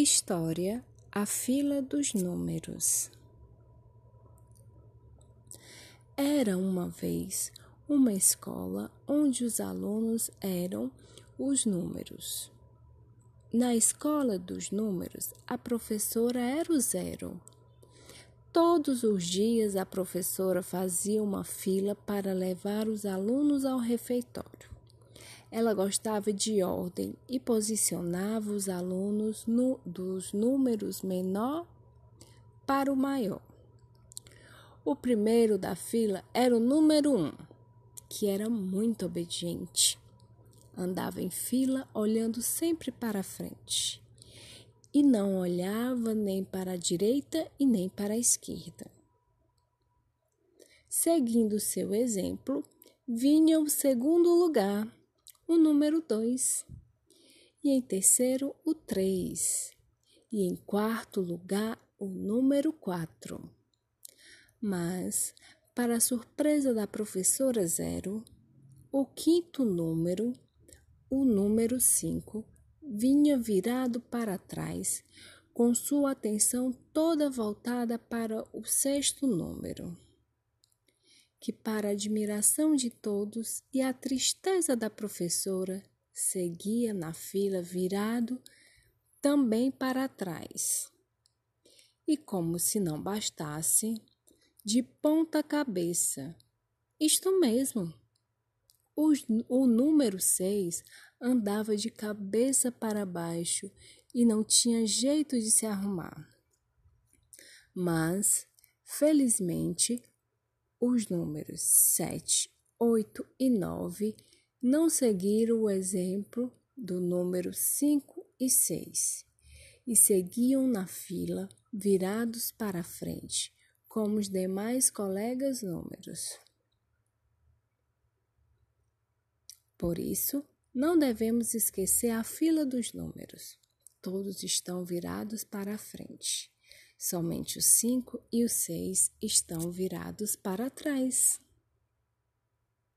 História A Fila dos Números Era uma vez uma escola onde os alunos eram os números. Na escola dos números, a professora era o zero. Todos os dias a professora fazia uma fila para levar os alunos ao refeitório. Ela gostava de ordem e posicionava os alunos no, dos números menor para o maior. O primeiro da fila era o número um, que era muito obediente. Andava em fila olhando sempre para frente e não olhava nem para a direita e nem para a esquerda. Seguindo seu exemplo, vinha o segundo lugar, o número 2, e em terceiro, o 3, e em quarto lugar, o número 4. Mas, para a surpresa da professora Zero, o quinto número, o número 5, vinha virado para trás, com sua atenção toda voltada para o sexto número que, para a admiração de todos e a tristeza da professora, seguia na fila virado também para trás. E como se não bastasse, de ponta cabeça. Isto mesmo. O, o número seis andava de cabeça para baixo e não tinha jeito de se arrumar. Mas, felizmente, os números 7, 8 e 9 não seguiram o exemplo do número 5 e 6 e seguiam na fila virados para frente, como os demais colegas números. Por isso, não devemos esquecer a fila dos números. Todos estão virados para frente. Somente o 5 e o 6 estão virados para trás.